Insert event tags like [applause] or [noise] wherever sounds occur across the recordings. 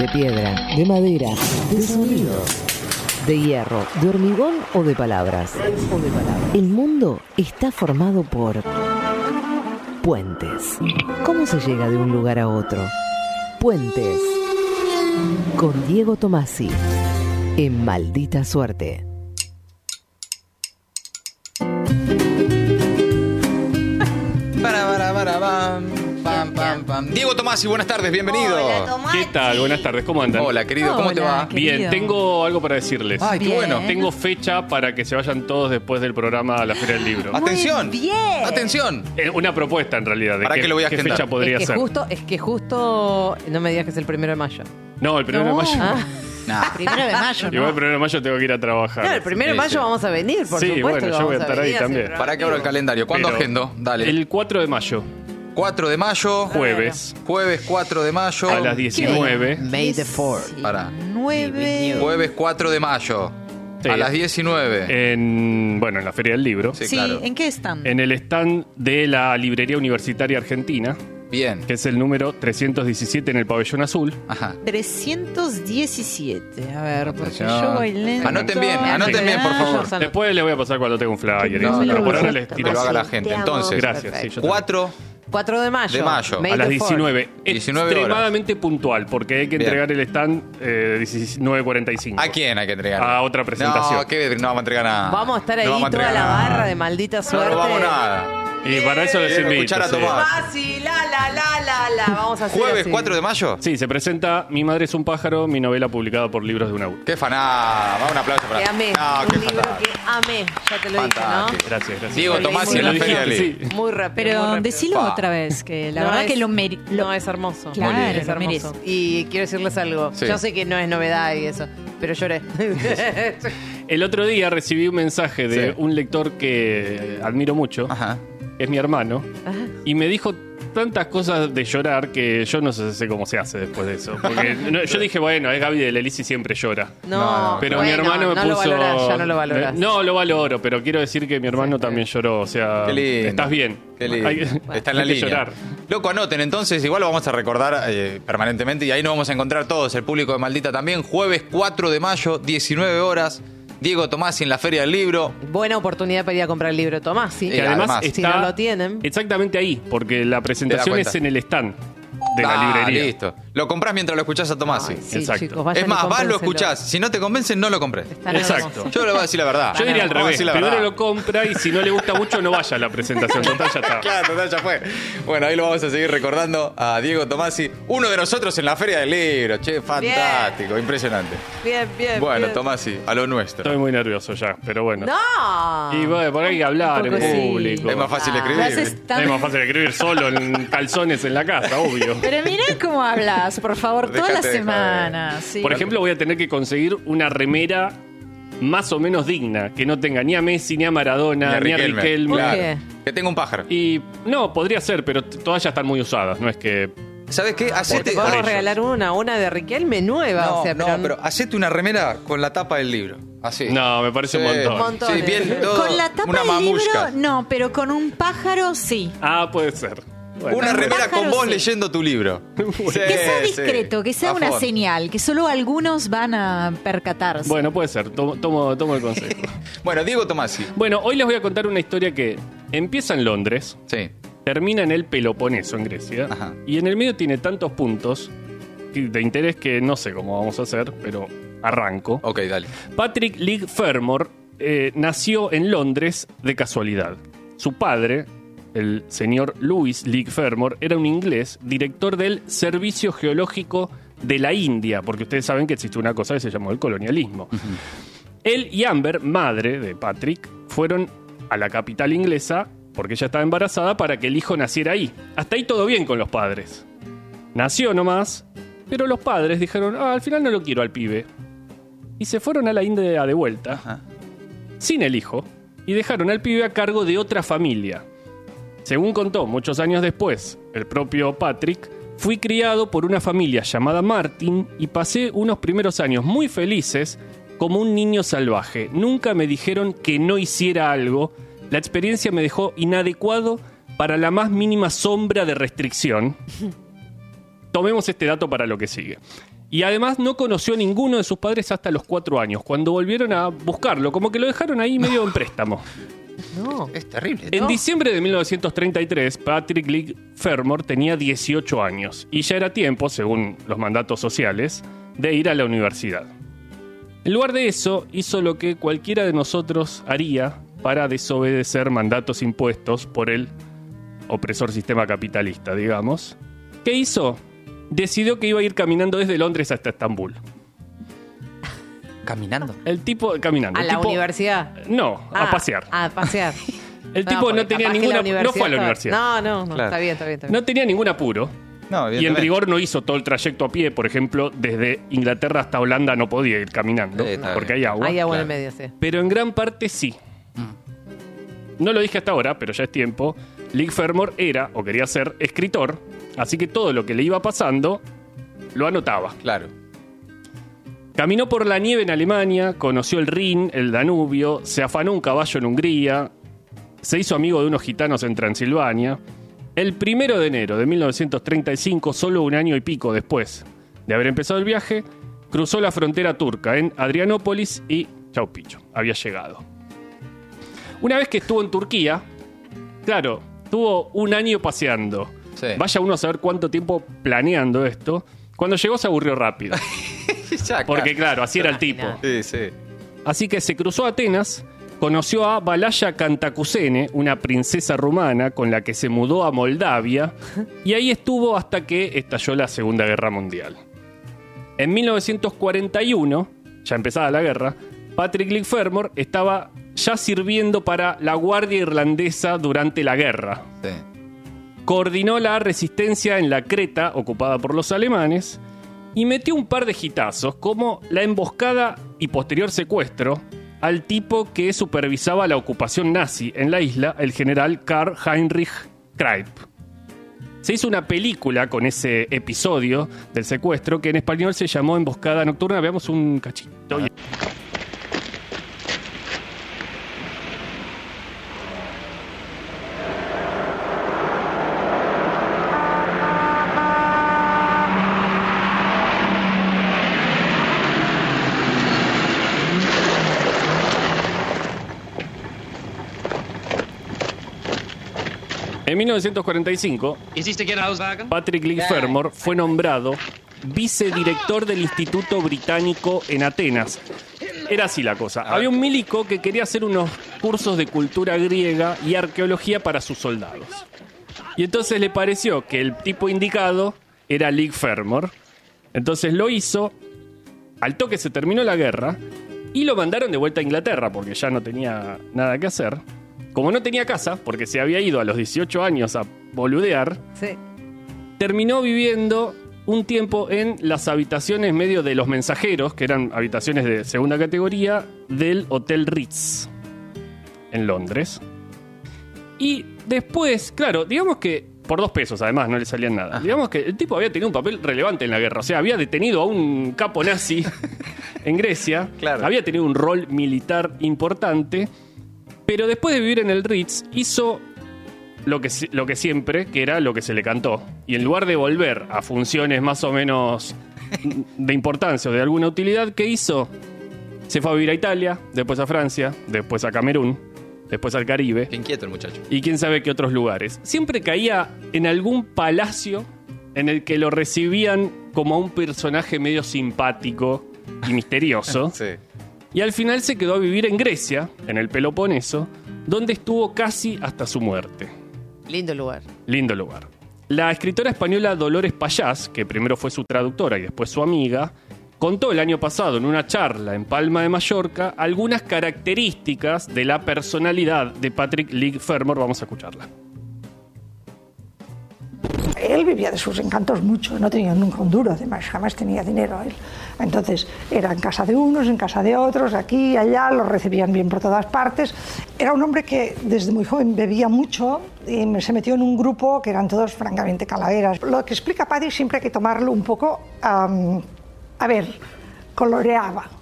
de piedra, de madera, de sonido, de hierro, de hormigón o de palabras. El mundo está formado por puentes. ¿Cómo se llega de un lugar a otro? Puentes. Con Diego Tomasi. En Maldita Suerte. Diego Tomasi, buenas tardes, bienvenido. Hola, Tomás. ¿Qué tal? Buenas tardes, ¿cómo andan? Hola, querido, ¿cómo te va? ¿qué- Bien, tengo algo para decirles. Ay, qué Bien. bueno. Tengo fecha para que se vayan todos después del programa a la Feria del Libro. [laughs] Atención. bien. Atención. Eh, una propuesta en realidad. De ¿Para qué, qué lo voy a qué agendar? fecha podría es que ser. justo, es que justo, no me digas que es el primero de mayo. No, el primero No. de mayo. Ah, Nah. [laughs] Primero de mayo, Igual el ¿no? primero de mayo tengo que ir a trabajar. claro, el primero de Sí, mayo sí. vamos a venir, por Sí, supuesto. bueno, que yo vamos voy a estar ahí venir hacer también. ¿Para qué abro el calendario? ¿Cuándo Pero agendo? Dale. El 4 de mayo, 4 de mayo. jueves, Jueves 4 de mayo. a las 19. May the 4th. Para. Nueve. Jueves 4 de mayo. Sí. A las 19. En, bueno, en la Feria del Libro. Sí, Sí, claro. ¿en qué están? En el stand de la Librería Universitaria Argentina, Bien. que es el número 317 en el pabellón azul. Ajá. 317. A ver, porque yo voy lento. Anoten bien, anoten bien, por favor. Yo- Después les voy a pasar cuando tenga un flyer. No, eso, no, pero por no, ahora no, les que tiro lo haga la gente. Entonces, Gracias. sí, yo también. 4 4 de mayo. De mayo. May a las the 4th. 19. 19 horas. Extremadamente puntual, porque hay que Bien. entregar el stand eh, 19.45. ¿A quién hay que entregar? A otra presentación. No, ¿qué? no vamos a entregar nada. Vamos a estar ahí No vamos a toda la nada. barra de maldita No suerte. robamos nada. Y para eso les invito. escuchar a sí. Tomás. Fácil, la, la, la, la, la. Vamos a hacer Jueves así. 4 de mayo. Sí, se presenta Mi madre es un pájaro, mi novela publicada por Libros de Unaú. Qué faná. Un aplauso para Que amé. No, qué un libro fantástico. que amé. Ya te lo dije. ¿no? Gracias, gracias. Leí Tomás en la Feria sí. Muy rápido. Pero decilo. Otra vez, que la No verdad es- que lo meri- lo- No, es hermoso. Claro, Muy bien. es lo hermoso. merece. Y quiero decirles algo. Sí. Yo sé que no es novedad y eso, pero lloré. [laughs] El otro día recibí un mensaje de Sí. un lector que admiro mucho, Ajá. es mi hermano, Ajá. y me dijo tantas cosas de llorar que yo no sé, sé cómo se hace después de eso. Porque [laughs] no- yo dije, bueno, es Gaby de Lelisi siempre llora. No. Pero bueno, mi hermano me no puso. lo valorás, ya no lo valoras. No, lo valoro, pero quiero decir que mi hermano también lloró. O sea, Qué lindo. estás bien. Qué lindo. Hay- Está en la hay que línea. llorar. Loco, anoten entonces, igual lo vamos a recordar eh, permanentemente y ahí nos vamos a encontrar todos, el público de Maldita también. Jueves 4 de mayo, 19 horas. Diego Tomasi en la Feria del Libro. Buena oportunidad para ir a comprar el libro de Tomás, sí. Y Que además, además, está si no lo tienen. exactamente ahí, porque la presentación es en el stand de la Ah, librería. listo. Lo comprás mientras lo escuchás a Tomasi. Ay, sí, Exacto. chicos, vayan es y más, vas, lo cómprenselo. escuchás. Si no te convencen, no lo comprés. Está Exacto. Yo le voy a decir la verdad. Yo diría al Vamos a revés. decir la Primero verdad. lo compra y si no le gusta mucho, no vaya a la presentación. Total, ya está. Claro, total, ya fue. Bueno, ahí lo vamos a seguir recordando a Diego Tomasi, uno de nosotros en la Feria del Libro. Che, fantástico, impresionante. Bien, bien. Bueno, bien. Tomasi, a lo nuestro. Estoy muy nervioso ya, pero bueno. ¡No! Y bueno, por ahí hay que hablar en Un poco sí. público. Es más fácil Lo escribir. haces tan- Es más fácil escribir solo en calzones en la casa, obvio. Pero mirá cómo hablas, por favor, toda la Déjate de semana. sí. Por ejemplo, voy a tener que conseguir una remera más o menos digna, que no tenga ni a Messi, ni a Maradona, ni a Riquelme, Riquelme. claro. qué? Que tenga un pájaro. Y no, podría ser, pero t- todas ya están muy usadas, no es que... ¿Sabes qué? Te Hacete. podemos ellos. regalar una, una de Riquelme nueva. No, o sea, no, pero, pero hacete una remera con la tapa del libro. Así. No, me parece un montón. Un montón. Sí, bien, todo, Con la tapa una del mamushka. libro, no, pero con un pájaro sí. Ah, puede ser. Bueno. Una Un remera con vos sí. leyendo tu libro. [laughs] Sí, Que sea sí. discreto, que sea A una señal, que solo algunos van a percatarse. Bueno, puede ser, tomo, tomo, tomo el consejo. [laughs] Bueno, Diego Tomasi. bueno, hoy les voy a contar una historia que empieza en Londres, Sí. termina en el Peloponeso, en Grecia, Ajá. y en el medio tiene tantos puntos de interés que no sé cómo vamos a hacer, pero arranco. Ok, dale. Patrick Leigh Fermor eh, nació en Londres de casualidad. Su padre, el señor Louis Leigh Fermor, era un inglés, director del Servicio Geológico de la India, porque ustedes saben que existe una cosa que se llamó el colonialismo. Él y Amber, madre de Patrick, fueron a la capital inglesa porque ella estaba embarazada para que el hijo naciera ahí. Hasta ahí todo bien con los padres. Nació nomás, pero los padres dijeron, ah, al final no lo quiero al pibe. Y se fueron a la India de vuelta, Ajá. sin el hijo, y dejaron al pibe a cargo de otra familia. Según contó muchos años después el propio Patrick, fui criado por una familia llamada Martin y pasé unos primeros años muy felices como un niño salvaje. Nunca me dijeron que no hiciera algo. La experiencia me dejó inadecuado para la más mínima sombra de restricción. [laughs] tomemos este dato para lo que sigue. Y además no conoció a ninguno de sus padres hasta los cuatro años, cuando volvieron a buscarlo, como que lo dejaron ahí medio en préstamo. [laughs] No. Es terrible. En ¿no? diciembre de 1933, Patrick Leigh Fermor tenía 18 años y ya era tiempo, según los mandatos sociales, de ir a la universidad. En lugar de eso, hizo lo que cualquiera de nosotros haría para desobedecer mandatos impuestos por el opresor sistema capitalista, digamos. ¿Qué hizo? Decidió que iba a ir caminando desde Londres hasta Estambul. Caminando. El tipo caminando. A el la tipo- universidad. No, a Ah, pasear. A pasear. [laughs] El tipo no porque tenía capaz que ninguna. la No fue a la universidad-. No, no, no. Claro. Está bien, está bien. Está bien. No tenía ningún apuro. No, Y en evidentemente. rigor no hizo todo el trayecto a pie, por ejemplo, desde Inglaterra hasta Holanda no podía ir caminando, Sí, está porque bien. hay agua. Hay agua en el medio, sí. Pero en gran parte sí. No lo dije hasta ahora, pero ya es tiempo. Leigh Fermor era, o quería ser, escritor, así que todo lo que le iba pasando lo anotaba. Claro. Caminó por la nieve en Alemania, conoció el Rin, el Danubio, se afanó un caballo en Hungría, se hizo amigo de unos gitanos en Transilvania. El primero de enero de 1935, solo un año y pico después de haber empezado el viaje, cruzó la frontera turca en Adrianópolis y chau picho, había llegado. Una vez que estuvo en Turquía, claro, tuvo un año paseando. Sí. Vaya uno a saber cuánto tiempo planeando esto. Cuando llegó se aburrió rápido. [laughs] [laughs] Ya, Porque claro, así era el tipo. Sí, sí. Así que se cruzó a Atenas, conoció a Balaya Cantacusene, una princesa rumana con la que se mudó a Moldavia, [laughs] y ahí estuvo hasta que estalló la Segunda Guerra Mundial. En 1941, ya empezada la guerra, Patrick Fermor estaba ya sirviendo para la Guardia Irlandesa durante la guerra. sí. Coordinó la resistencia en la Creta, ocupada por los alemanes, y metió un par de gitazos, como la emboscada y posterior secuestro al tipo que supervisaba la ocupación nazi en la isla, el general Karl Heinrich Kreip. Se hizo una película con ese episodio del secuestro que en español se llamó Emboscada Nocturna. Veamos un cachito. En 1945, Is die auswagen? Patrick Leigh Fermor fue nombrado vicedirector del Instituto Británico en Atenas. Era así la cosa. Había un milico que quería hacer unos cursos de cultura griega y arqueología para sus soldados. Y entonces le pareció que el tipo indicado era Leigh Fermor. Entonces lo hizo, al toque se terminó la guerra y lo mandaron de vuelta a Inglaterra porque ya no tenía nada que hacer. Como no tenía casa, porque se había ido a los 18 años a boludear, Sí. terminó viviendo un tiempo en las habitaciones medio de los mensajeros, que eran habitaciones de segunda categoría, del Hotel Ritz en Londres. Y después, claro, digamos que por dos pesos además no le salían nada. Digamos que el tipo había tenido un papel relevante en la guerra, o sea, había detenido a un capo nazi [laughs] en Grecia, Claro. había tenido un rol militar importante, pero después de vivir en el Ritz hizo lo que, lo que siempre, que era lo que se le cantó. Y en lugar de volver a funciones más o menos de importancia o de alguna utilidad, ¿qué hizo? Se fue a vivir a Italia, después a Francia, después a Camerún, después al Caribe Qué inquieto el muchacho. y quién sabe qué otros lugares. Siempre caía en algún palacio en el que lo recibían como a un personaje medio simpático y misterioso. [laughs] Sí. Y al final se quedó a vivir en Grecia, en el Peloponeso, donde estuvo casi hasta su muerte. Lindo lugar. Lindo lugar. La escritora española Dolores Payás, que primero fue su traductora y después su amiga, contó el año pasado en una charla en Palma de Mallorca algunas características de la personalidad de Patrick Leigh Fermor. Vamos a escucharla. Él vivía de sus encantos mucho, no tenía nunca un duro, además, jamás tenía dinero él. Entonces, era en casa de unos, en casa de otros, aquí allá, lo recibían bien por todas partes. Era un hombre que desde muy joven bebía mucho y se metió en un grupo que eran todos francamente calaveras. Lo que explica Paddy siempre hay que tomarlo un poco, a ver, coloreaba.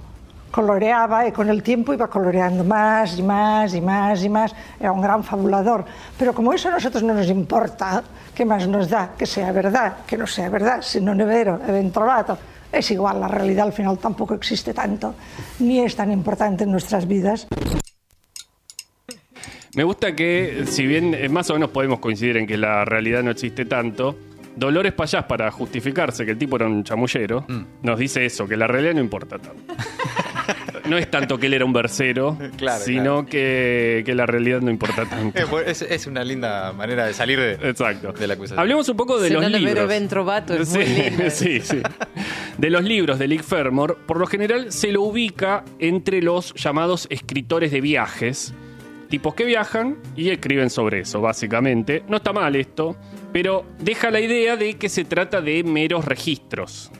Coloreaba y con el tiempo iba coloreando más y más y más y más. Era un gran fabulador. Pero como eso a nosotros no nos importa, ¿qué más nos da? Que sea verdad, que no sea verdad, si non è vero, è ben trovato. Es igual, la realidad al final tampoco existe tanto, ni es tan importante en nuestras vidas. Me gusta que, si bien eh, más o menos podemos coincidir en que la realidad no existe tanto, Dolores Payás, para justificarse que el tipo era un chamullero, Mm. nos dice eso, que la realidad no importa tanto. [laughs] no es tanto que él era un versero, [laughs] Claro, sino claro. Que, que la realidad no importa tanto. [laughs] Es, es una linda manera de salir de, Exacto. de la acusación. Hablemos un poco de Se los nota, libros. trovato, es sí, [laughs] sí, sí. De los libros de Lick Fermor, por lo general se lo ubica entre los llamados escritores de viajes. Tipos que viajan y escriben sobre eso, básicamente. No está mal esto, pero deja la idea de que se trata de meros registros.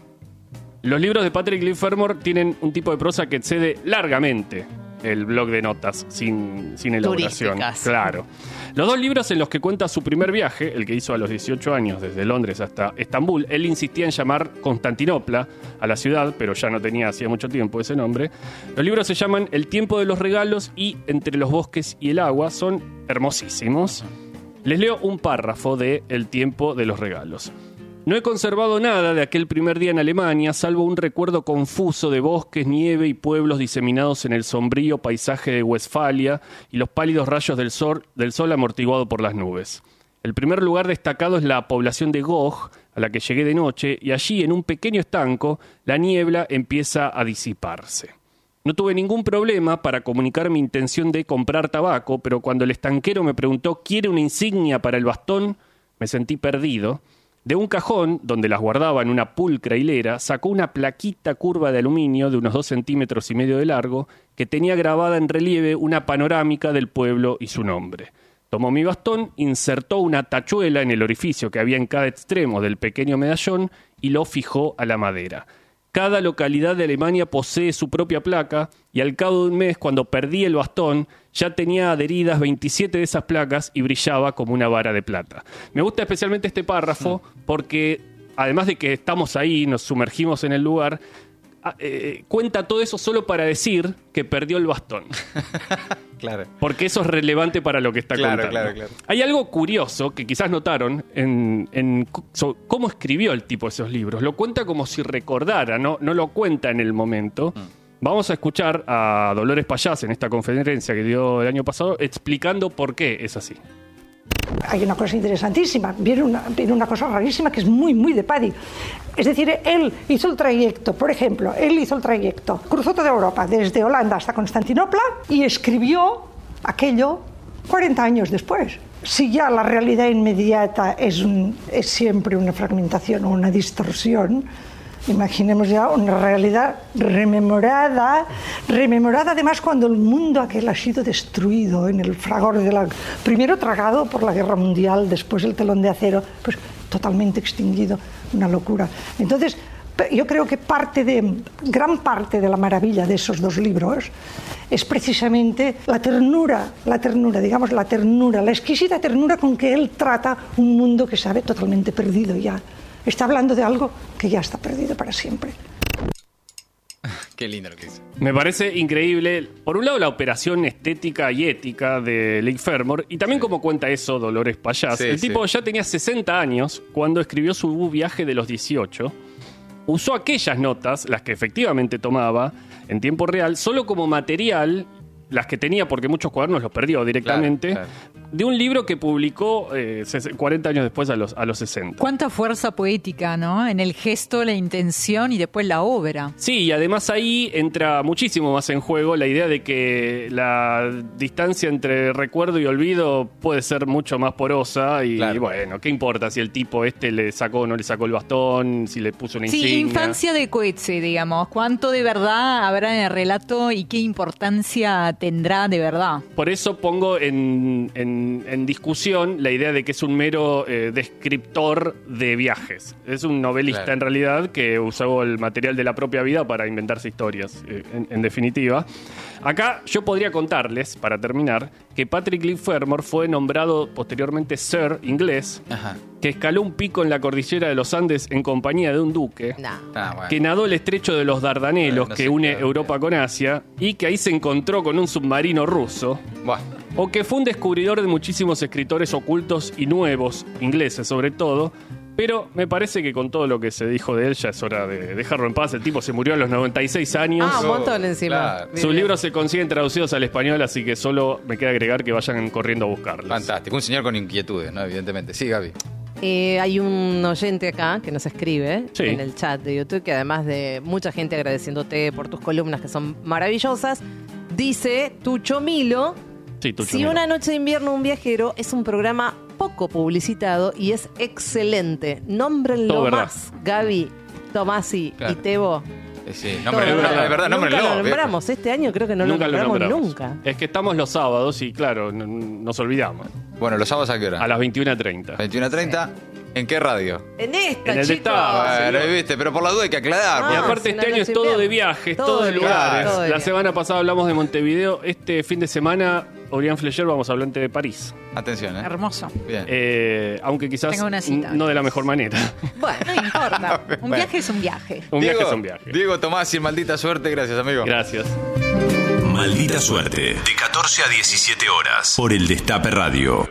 Los libros de Patrick Lee Fermor tienen un tipo de prosa que excede largamente el blog de notas, sin, sin elaboración. Turísticas. Claro. Los dos libros en los que cuenta su primer viaje, el que hizo a los 18 años desde Londres hasta Estambul, él insistía en llamar Constantinopla a la ciudad, pero ya no tenía hacía mucho tiempo ese nombre. Los libros se llaman El tiempo de los regalos y Entre los bosques y el agua, son hermosísimos. Les leo un párrafo de El tiempo de los regalos. No he conservado nada de aquel primer día en Alemania, salvo un recuerdo confuso de bosques, nieve y pueblos diseminados en el sombrío paisaje de Westfalia y los pálidos rayos del sol, del sol amortiguado por las nubes. El primer lugar destacado es la población de Gog, a la que llegué de noche, y allí, en un pequeño estanco, la niebla empieza a disiparse. No tuve ningún problema para comunicar mi intención de comprar tabaco, pero cuando el estanquero me preguntó ¿quiere una insignia para el bastón? me sentí perdido. De un cajón, donde las guardaba en una pulcra hilera, sacó una plaquita curva de aluminio de unos dos centímetros y medio de largo, que tenía grabada en relieve una panorámica del pueblo y su nombre. Tomó mi bastón, insertó una tachuela en el orificio que había en cada extremo del pequeño medallón y lo fijó a la madera. Cada localidad de Alemania posee su propia placa y al cabo de un mes, cuando perdí el bastón, ya tenía adheridas 27 de esas placas y brillaba como una vara de plata. Me gusta especialmente este párrafo porque, además de que estamos ahí, nos sumergimos en el lugar, ah, eh, cuenta todo eso solo para decir que perdió el bastón. [laughs] Claro. Porque eso es relevante para lo que está Claro, contando. claro, claro. Hay algo curioso que quizás notaron en, en cu- so- cómo escribió el tipo esos libros. Lo cuenta como si recordara, no, no lo cuenta en el momento. Mm. Vamos a escuchar a Dolores Payás en esta conferencia que dio el año pasado explicando por qué es así. hay una cosa interesantísima, viene una, viene una cosa rarísima que es muy, muy de Paddy. Es decir, él hizo el trayecto, por ejemplo, él hizo el trayecto, cruzó toda Europa, desde Holanda hasta Constantinopla, y escribió aquello 40 años después. Si ya la realidad inmediata es, un- es siempre una fragmentación o una distorsión, Imaginemos ya una realidad rememorada, rememorada además cuando el mundo aquel ha sido destruido en el fragor de la... Primero tragado por la guerra mundial, después el telón de acero, pues totalmente extinguido, una locura. Entonces, yo creo que parte de, gran parte de la maravilla de esos dos libros es precisamente la ternura, la ternura, digamos, la ternura, la exquisita ternura con que él trata un mundo que sabe totalmente perdido ya. Está hablando de algo que ya está perdido para siempre. [laughs] Qué lindo lo que dice. Me parece increíble, por un lado, la operación estética y ética de Lake Fermor, y también como cuenta eso Dolores Payás. Sí, el tipo sí. ya tenía 60 años cuando escribió su viaje de los 18. Usó aquellas notas, las que efectivamente tomaba en tiempo real, solo como material, las que tenía porque muchos cuadernos los perdió directamente, Claro, de un libro que publicó eh, ses- 40 años después a los, a los 60. Cuánta fuerza poética, ¿no? En el gesto, la intención y después la obra. Sí, y además ahí entra muchísimo más en juego la idea de que la distancia entre recuerdo y olvido puede ser mucho más porosa y, Claro. bueno, ¿qué importa si el tipo este le sacó o no le sacó el bastón, si le puso una Sí, insignia? infancia de Coetze, digamos. ¿Cuánto de verdad habrá en el relato y qué importancia tendrá de verdad? Por eso pongo en, en- en discusión la idea de que es un mero eh, descriptor de viajes. Es un novelista Claro. en realidad que usó el material de la propia vida para inventarse historias, eh, en, en definitiva. Acá yo podría contarles, para terminar, que Patrick Lee Fermor fue nombrado posteriormente Sir inglés Ajá. Que escaló un pico en la cordillera de los Andes en compañía de un duque, Nah. Ah, bueno. que nadó el estrecho de los Dardanelos Bueno, no que une claro, Europa con Asia y que ahí se encontró con un submarino ruso, Buah. o que fue un descubridor de muchísimos escritores ocultos y nuevos, ingleses sobre todo, pero me parece que con todo lo que se dijo de él ya es hora de dejarlo en paz. El tipo se murió a los 96 años. Ah, un montón encima. Claro. Sus libros se consiguen traducidos al español, así que solo me queda agregar que vayan corriendo a buscarlos. Fantástico. Un señor con inquietudes, ¿no? Evidentemente. Sí, Gaby. Eh, hay un oyente acá que nos escribe Sí. en el chat de YouTube que además de mucha gente agradeciéndote por tus columnas que son maravillosas, dice Tucho Milo, Sí, Tucho, si una noche de invierno un viajero es un programa poco publicitado y es excelente. Nómbrenlo más. Gaby, Tomasi Claro. y Tebo. Sí, Todo nombre, verdad. es verdad, Nunca nómbrenlo, lo nombramos. Este año creo que no nunca lo lo nombramos nombramos. nunca. Es que estamos los sábados y claro, nos olvidamos. Bueno, los sábados a qué hora? A las 21.30. 21.30. ¿En qué radio? En esta, En el chicos. Bueno, ahí viste, pero por la duda hay que aclarar. Ah, Y aparte este no, año no es todo de viajes, Todo todo de lugares. todo de La semana pasada hablamos de Montevideo, este fin de semana, Orián Flecher, vamos a hablar de París. Atención, ¿eh? Hermoso. Bien. Eh, aunque quizás Tengo una cita. no de la mejor manera. [laughs] Bueno, No importa. [laughs] Un viaje es un viaje. un Diego, viaje es un viaje. Diego Tomás y maldita suerte, gracias, amigo. Gracias. Maldita suerte. De 14 a 17 horas. Por el Destape Radio.